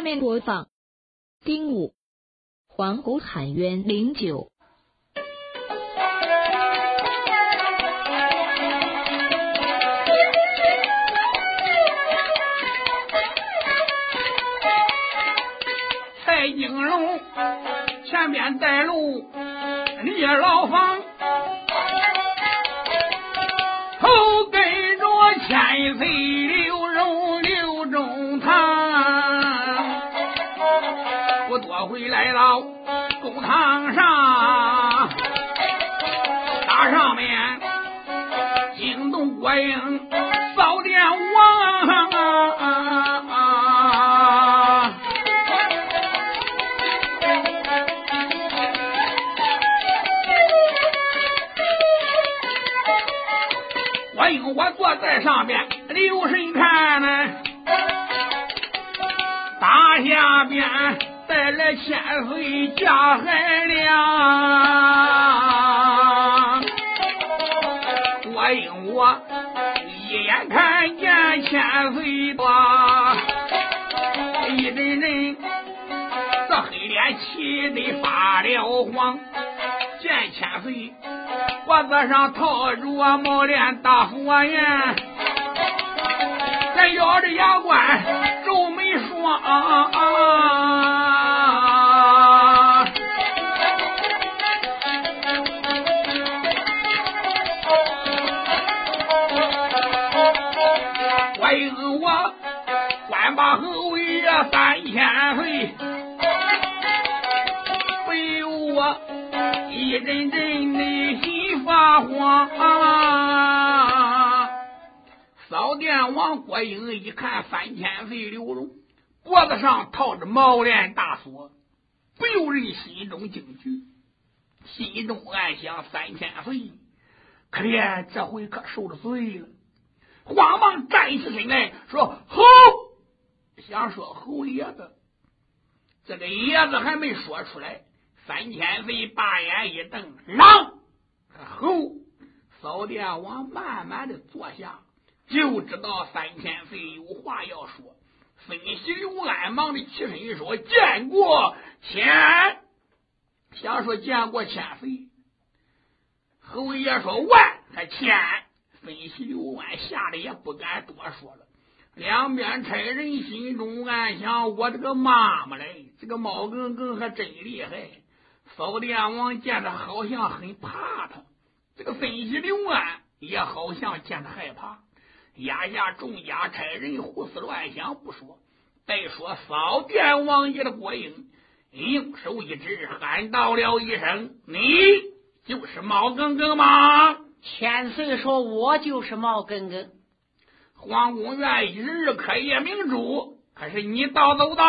下面播放。丁武。黄谷喊冤零九。蔡金龙前面带路，李老房后跟着千岁到公堂上，大上面惊动国营扫殿王。我因我坐在上面留神看呢，大下边带来千岁驾海亮，我因我一眼看见千岁吧，一阵阵这黑脸气得发了慌，见千岁。脖子上套着毛脸大佛眼，再咬着牙关皱眉双。我我官把侯爷三千岁，不由我一阵阵内心发慌。扫殿王郭英一看三千岁刘荣脖子上套着毛链大锁，不由人心中惊惧，心中暗想：三千岁可怜，这回可受了罪了。慌忙站起身来说：“侯！”想说侯爷子，这个爷子还没说出来，三千岁把眼一瞪：“让！”侯扫殿王慢慢的坐下，就知道三千岁有话要说。分析刘安忙的起身说：“见过千。”想说见过千岁。侯爷说：“万还千。”分析刘安吓得也不敢多说了。两边差人心中暗想：“我这个妈妈嘞，这个猫耿耿还真厉害。”扫殿王见他好像很怕他，这个分析刘安也好像见他害怕。压下众家差人胡思乱想不说，再说扫殿王爷的国英，用手一指，喊道了一声：“你就是猫耿耿吗？”千岁说：“我就是毛根根。”皇宫院一日可夜明珠，可是你盗走的？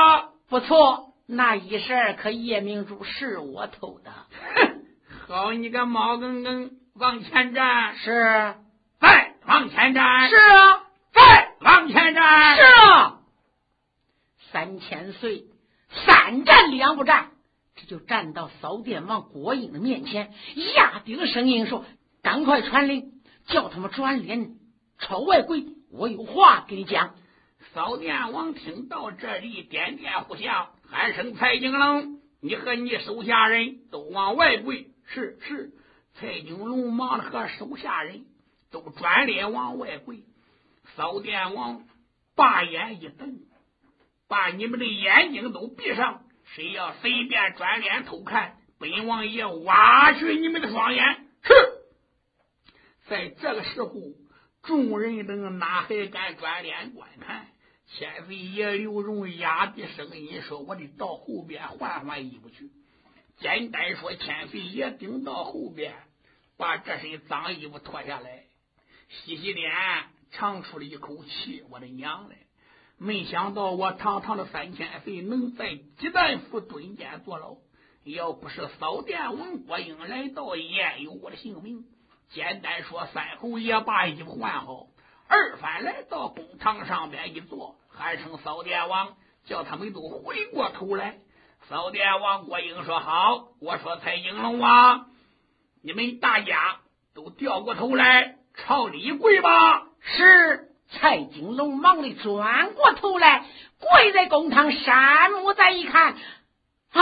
不错，那一十二颗夜明珠是我偷的。哼，好你个毛根根，往前站！是，再往前站！是啊，再往前站！是啊。三千岁三战两不战，这就站到扫殿王国英的面前，压低了声音说。赶快传令，叫他们转脸朝外跪。我有话跟你讲。扫殿王听到这里，点点呼响，喊声：“蔡京龙，你和你手下人都往外跪。”是是，蔡京龙忙着和手下人都转脸往外跪。扫殿王把眼一瞪，把你们的眼睛都闭上。谁要随便转脸偷看，本王爷挖去你们的双眼。是。在这个时候，众人等哪还敢转脸观看？千岁爷刘荣压低声音说：“我得到后边换换衣服去。”简单说，千岁爷顶到后边，把这身脏衣服脱下来，洗洗脸，长出了一口气。我的娘嘞！没想到我堂堂的三千岁能在鸡蛋府蹲监坐牢，要不是扫殿王郭英来到，焉有我的性命？简单说，三侯爷把衣服换好，二番来到公堂上边一坐，喊声扫殿王，叫他们都回过头来。扫殿王郭英说：“好。”我说：“蔡英龙啊，你们大家都掉过头来，朝里跪吧。”是蔡金龙忙的转过头来，跪在公堂，山木再一看，啊！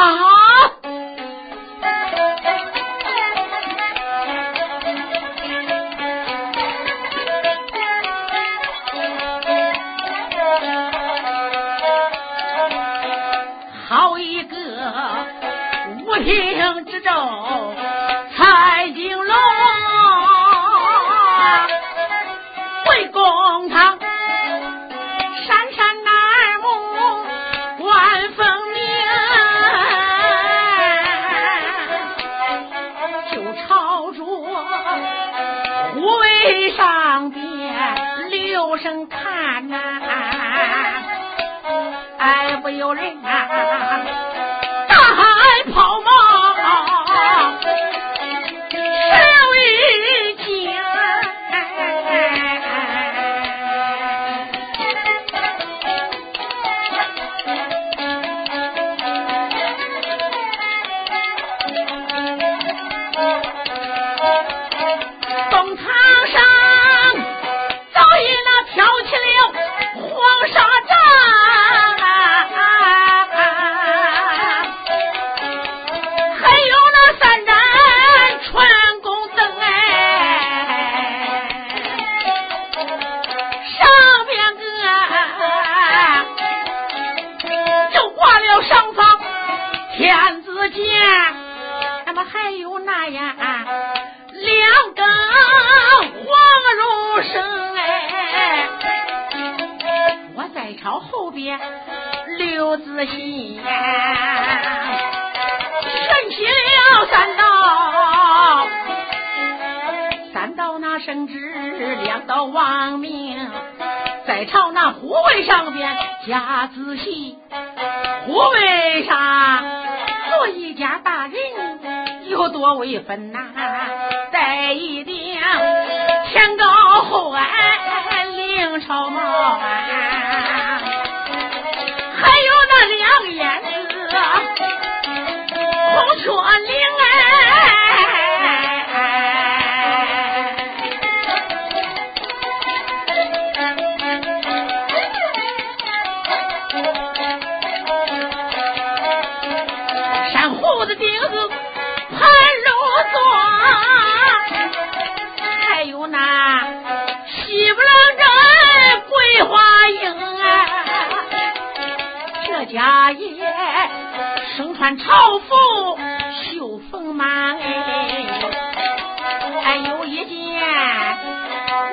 王明在朝那护卫上边加仔细，护卫上做一家大人有多威风呐！戴一顶天高后哎领朝帽，还有那两眼子孔雀翎。穿朝服绣凤马哎，还有一件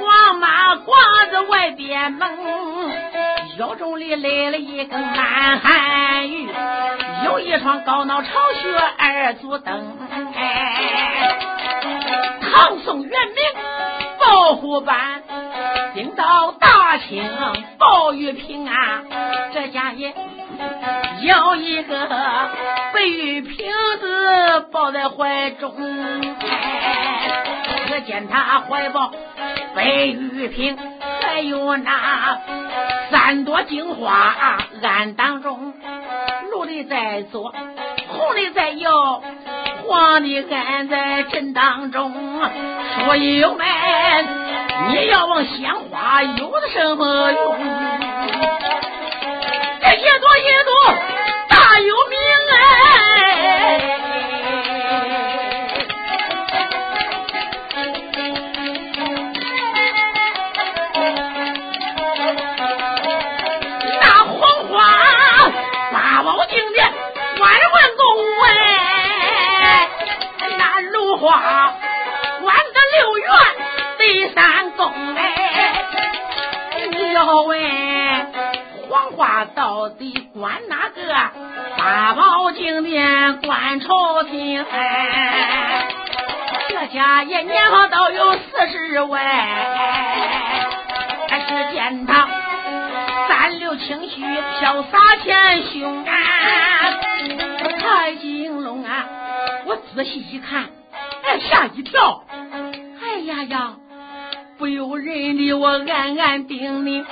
黄马褂子外边蒙，腰中里勒了一根满汉玉，有一双高脑朝靴二足蹬。唐宋元明保护班，领导大清保玉平安，这家也有一个白玉瓶子抱在怀中，可见他怀抱白玉瓶，还有那三朵金花案当中，绿的在左，红的在右。皇的安在正当中，说友们，你要往鲜花有的什么用？一朵一朵大有名哎。花关的六院第三宫哎，你要问黄花到底关哪个？八宝金殿管朝廷哎，这家也年方倒有四十外，只见他三流清虚潇洒前胸啊，蔡金龙啊，我仔细一看。哎吓一跳！哎呀呀，我暗暗定咛，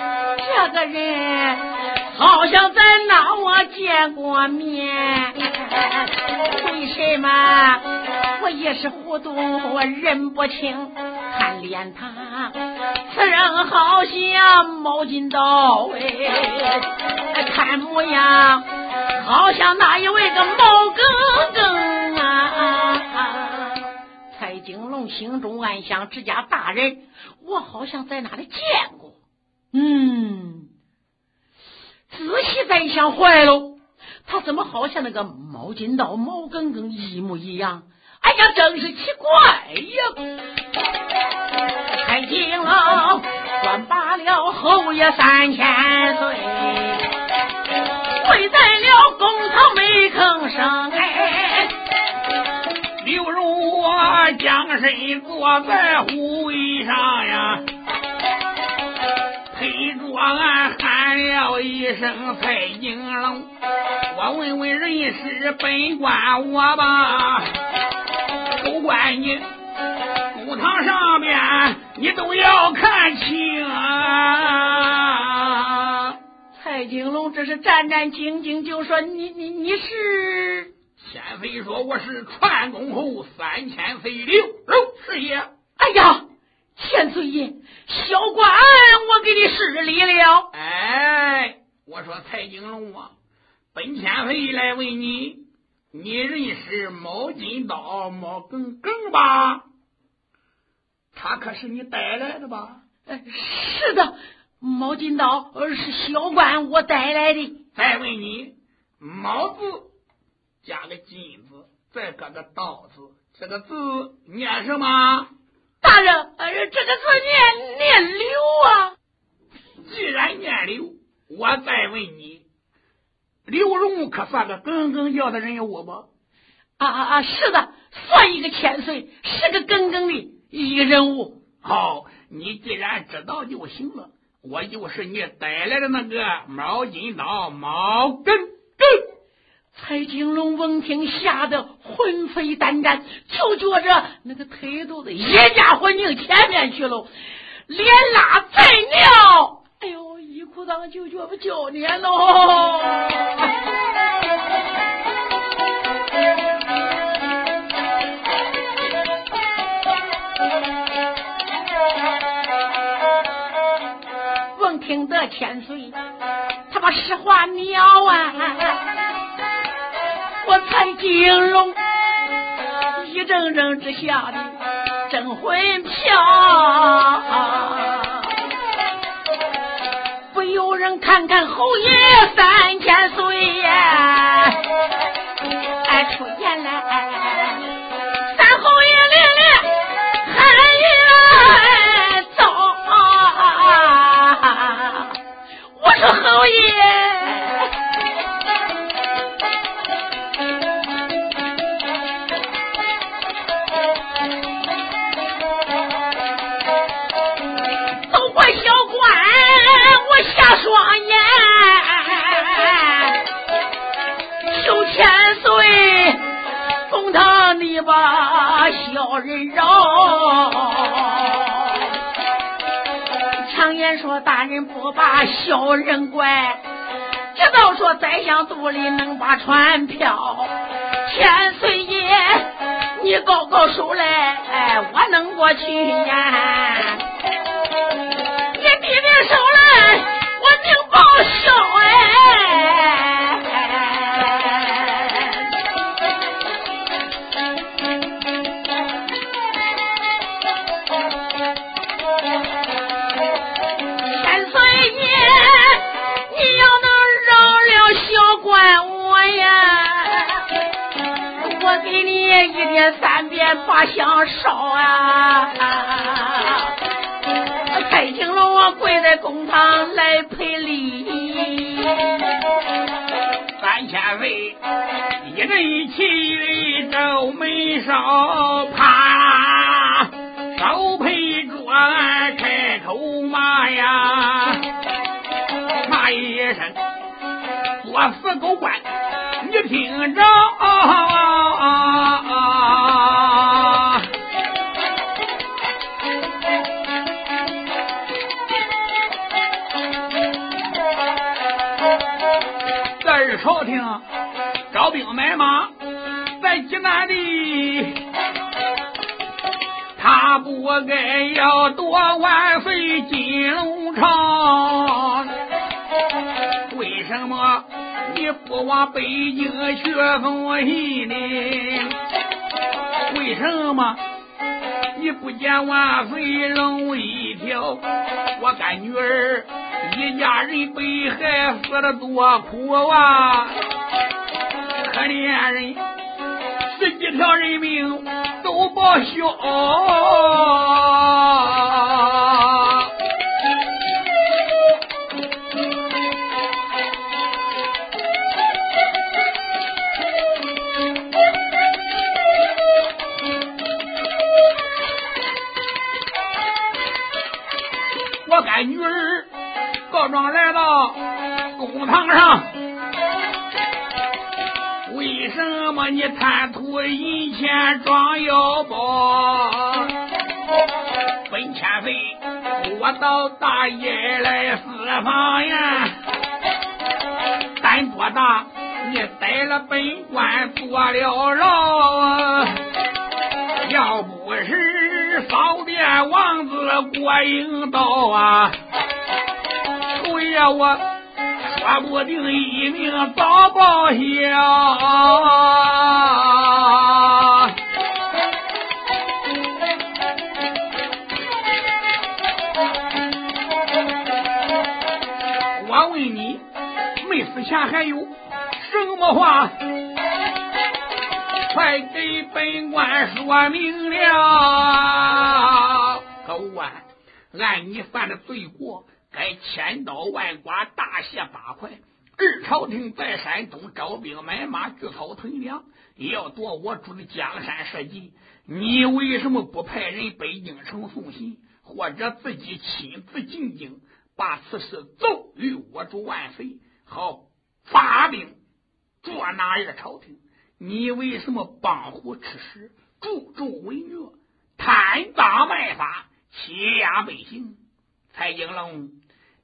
这个人好像在哪我见过面，为什么我一时糊涂，我认不清。看脸他，此人好像毛巾刀哎，看模样好像那一位个毛更更啊！蔡金龙心中暗想：这家大人，我好像在哪里见过。嗯，仔细再一想，坏喽，他怎么好像那个毛巾刀毛根根一模一样？哎呀，真是奇怪呀！太金龙算罢了侯爷三千岁，跪在了公堂没吭声。哎，刘荣我将身坐在虎椅上呀。俺喊了一声蔡金龙，我问问人事本官我吧，都怪你公堂上面你都要看清啊！蔡金龙这是战战兢兢，就说你你你是千岁说我是传公侯三千岁刘荣是也。小官我给你施礼了。哎，我说蔡金龙啊，本千岁来问你，你认识毛金刀毛耿耿吧？他可是你带来的吧？哎是的，毛金刀是小官我带来的。再问你，毛字加个金字，再搁个刀字，这个字念什么？大人，呃，这个字念念刘啊。既然念刘，我再问你，刘荣可算个耿耿叫的人物不？啊啊啊！是的，算一个千岁，是个耿耿的一个人物。好，你既然知道就行了。我就是你带来的那个毛巾刀毛耿耿。蔡金龙闻听，吓得魂飞胆战，就觉着那个腿肚子一家伙拧前面去了，连拉带尿，哎呦，一裤裆就觉不叫撵喽。闻听得千岁，他把实话鸟啊。我蔡金龙。一阵阵之下的真魂飘，不由人看看侯爷三千岁呀，哎出言来，大人不把小人怪，知道说宰相肚里能把船漂。千岁爷，你高高手来，哎我能过去呀？我死狗官，你听着。朝廷招兵买马，在济南的他不该要夺万岁金龙朝？你不往北京去送信呢？为什么你不见万岁龙一条？我干女儿一家人被害死了多苦啊！可怜人十几条人命都报销。你贪图银钱装腰包？本千岁，我到大爷来私访呀，胆多大？你逮了本官坐了牢，要不是扫殿王子过应道啊，侯爷我说不定一命早报销。我问你，没死前还有什么话？快给本官说明了！狗官，按你犯的罪过，该千刀万剐，大卸八块。二朝廷在山东招兵买马，聚草屯粮，也要夺我主的江山社稷。你为什么不派人北京城送信，或者自己亲自进京，把此事奏与我主万岁，好发兵捉拿二朝廷？你为什么帮虎吃食，助纣为虐，贪赃卖法，欺压百姓？蔡京龙，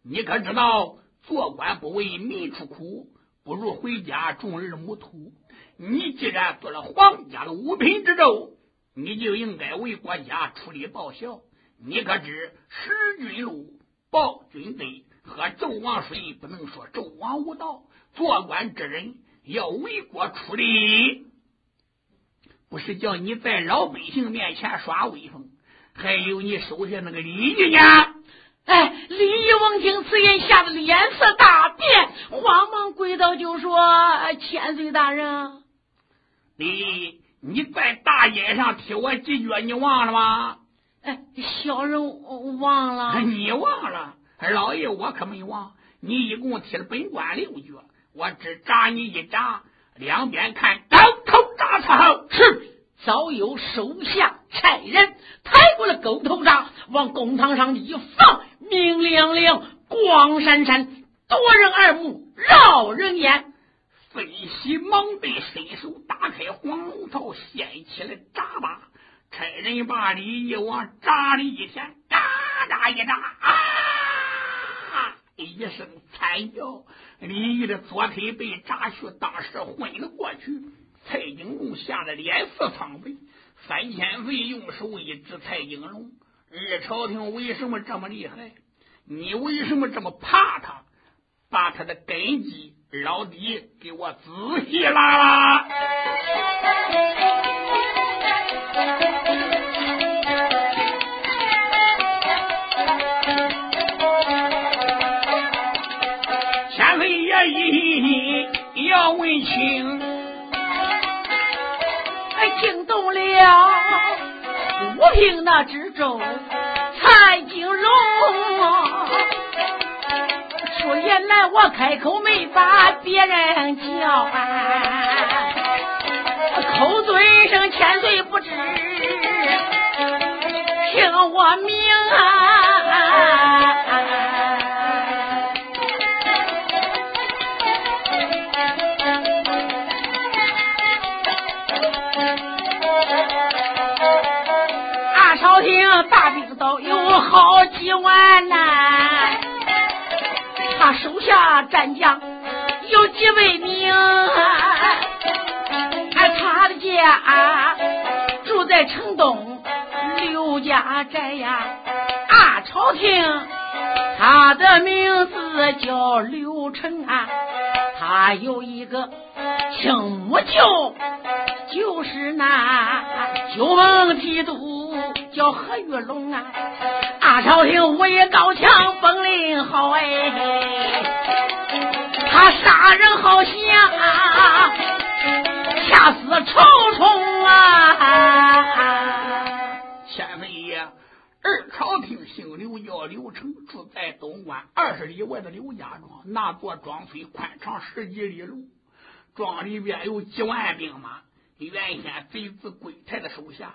你可知道？做官不为民出苦，不如回家种儿母土。你既然做了皇家的五品之胄，你就应该为国家出力报效。你可知使君禄，报君德，喝纣王水不能说纣王无道。做官之人要为国出力，不是叫你在老百姓面前耍威风，还有你手下那个李家呢？哎，李义王听此言，吓得脸色大变，慌忙跪倒就说：“千岁大人，你你在大街上踢我几脚，你忘了吗？”哎，小人忘了。你忘了？老爷我可没忘。你一共踢了本官六脚，我只扎你一扎，两边看，当头扎他后，是早有手下差人抬过了狗头铡，往公堂上一放。明亮亮，光闪闪，夺人耳目，绕人眼。飞喜忙被伸手打开黄龙套，掀起了闸把，差人把李义往闸里一填，嘎嘎一扎，啊！一声惨叫，李毅的左腿被扎去，当时昏了过去。蔡景公吓得脸色苍白，三千岁用手一指蔡景龙。二朝廷为什么这么厉害？你为什么这么怕他？把他的根基，老弟给我仔细拉拉。千岁爷一要问清，了五平那之中。蔡金荣，出言来我开口没把别人叫，口嘴声千岁不知，听我明啊！朝廷大兵。都有好几万呐，他手下战将有几位名，他的家住在城东刘家寨呀，啊，朝廷，他的名字叫刘成啊，他有一个亲母舅，就是那九蒙提督叫何玉龙啊，啊，朝廷武艺高强，本领好哎，他杀人好像啊掐死虫虫啊。千岁爷，二朝廷姓刘，叫刘成，住在东关二十里外的刘家庄。那座庄虽宽敞十几里路，庄里边有几万兵马。原先贼子龟台的手下，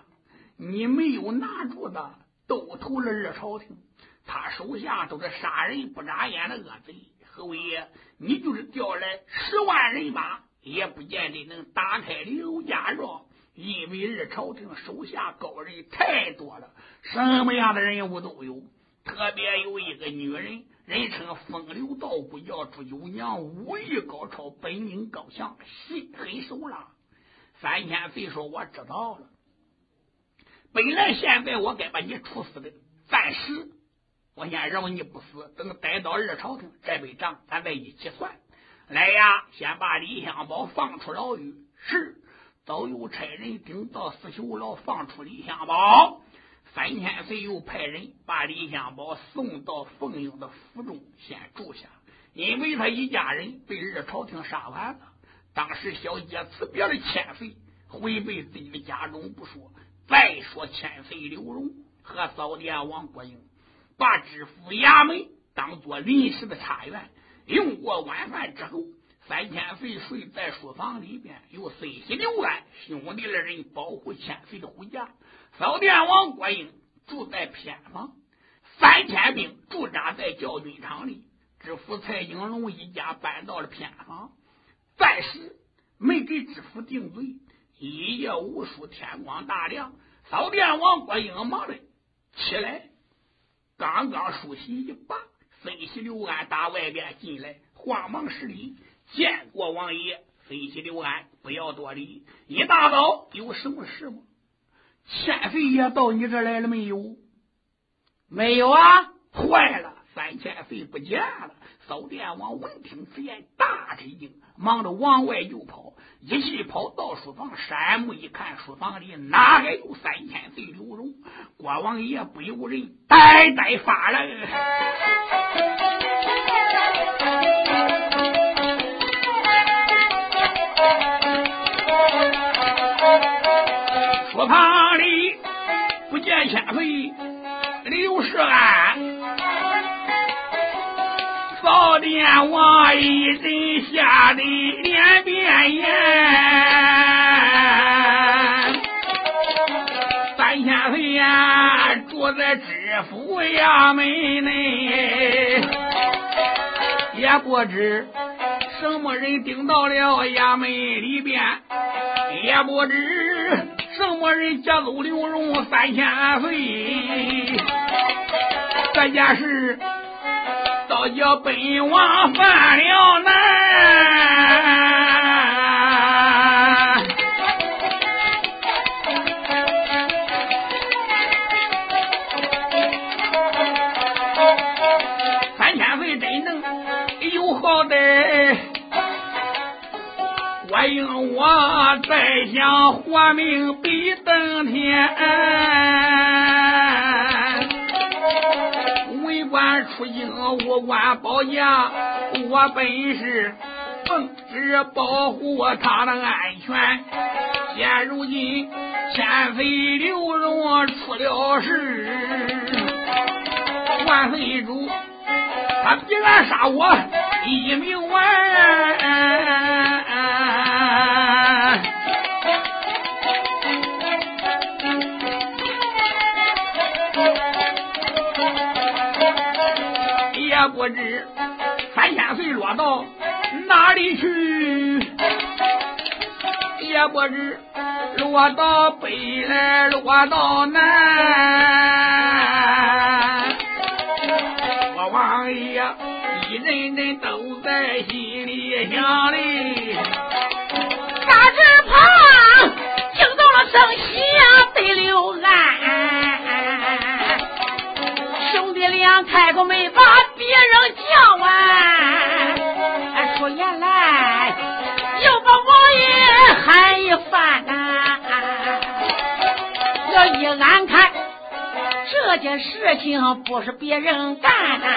你没有拿住的，都投了二朝廷。他手下都是杀人不眨眼的恶贼。侯爷，你就是调来十万人马，也不见得能打开刘家庄。因为二朝廷手下高人太多了，什么样的人物都有。特别有一个女人，人称风流道姑，叫朱九娘，武艺高超，本领高强，心狠手辣。三千岁说：“我知道了。本来现在我该把你处死的，暂时我先饶你不死，等待到二朝廷，这笔账咱再一起算。来呀，先把李香宝放出牢狱。是。”早有差人顶到四囚牢，放出李香宝。三千岁又派人把李香宝送到凤英的府中，先住下。因为他一家人被二朝廷杀完了。当时小姐辞别了千岁，回奔自己的家中不说。再说千岁刘荣和扫殿王国英，把知府衙门当做临时的茶园。用过晚饭之后。三千岁睡在书房里边，由孙喜刘安兄弟二人保护千岁的回家。扫殿王郭英住在偏房，三千兵驻扎在教军场里。知府蔡景龙一家搬到了偏房，暂时没给知府定罪。一夜无书，天光大亮，扫殿王郭英忙的起来，刚刚梳洗一罢，分析刘安打外边进来，慌忙施礼。见过王爷，飞起刘安，不要多礼。一大早有什么事吗？千岁爷到你这来了没有？没有啊！坏了，三千岁不见了。扫殿王闻听此言，大吃一惊，忙着往外就跑，一气跑到书房，山目一看，书房里哪还有三千岁刘荣？国王爷不由人呆呆发愣。书房里不见千岁扫殿王一阵吓得脸变颜。三千岁呀，住在知府衙门内，也不知什么人顶到了衙门里边，也不知。什么人劫走刘荣三千岁？这件事叫本王犯了难。三千岁真能有好歹。我因我再想活命比登天，出京无关保驾，我本是奉旨保护他的安全。现如今千岁刘荣出了事，万岁主他必然杀我一命完。不知三千岁落到哪里去，也不知落到北来落到南，我王爷一人人都在心里想哩。大只旁惊动了圣喜呀，得刘安。俺开口没把别人叫啊，出言来又把王爷喊一番呐。我一眼看这件事情不是别人干的，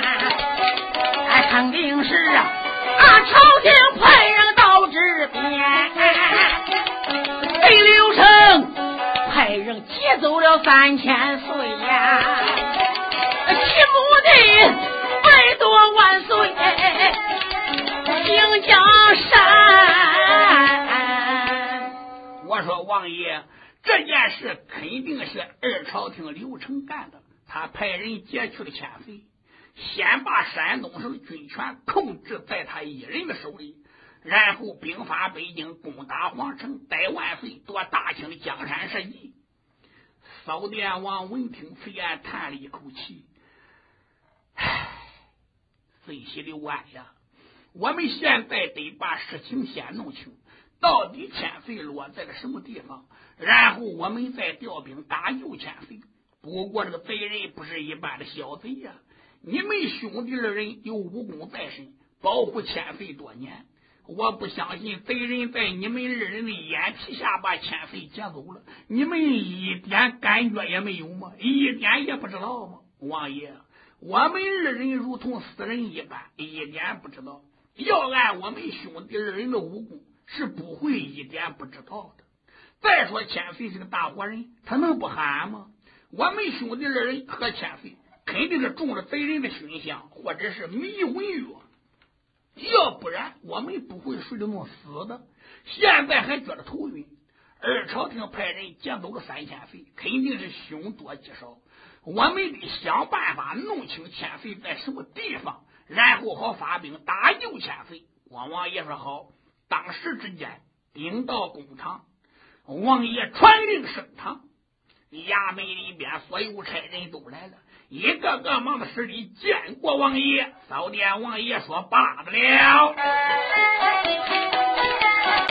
肯定是俺朝廷派人到这边，被刘成派人劫走了三千岁呀，其母的百多万岁定江山。我说王爷。这件事肯定是二朝廷刘成干的，他派人劫去了千岁，先把山东省军权控制在他一人的手里，然后兵发北京，攻打皇城，逮万岁，夺大清江山社稷。扫殿王闻听此言，叹了一口气：“唉，孙喜刘安呀，我们现在得把事情先弄清，到底千岁落在了什么地方。”然后我们再调兵打右千岁。不过这个贼人不是一般的小贼呀！你们兄弟二人有武功在身，保护千岁多年，我不相信贼人在你们二人的眼皮下把千岁劫走了，你们一点感觉也没有吗？一点也不知道吗？王爷，我们二人如同死人一般，一点不知道。要按我们兄弟二人的武功，是不会一点不知道的。再说千岁是个大活人，他能不喊吗？我们兄弟二人和千岁肯定是中了贼人的熏香，或者是迷魂药，要不然我们不会睡得那么死的。现在还觉得头晕。二朝廷派人劫走了三千岁，肯定是凶多吉少。我们得想办法弄清千岁在什么地方，然后好发兵打救千岁。光王爷说好，当时之间兵到工厂。王爷传令升堂，衙门里边所有差人都来了，一个个忙的施礼见过王爷。扫殿王爷说罢了。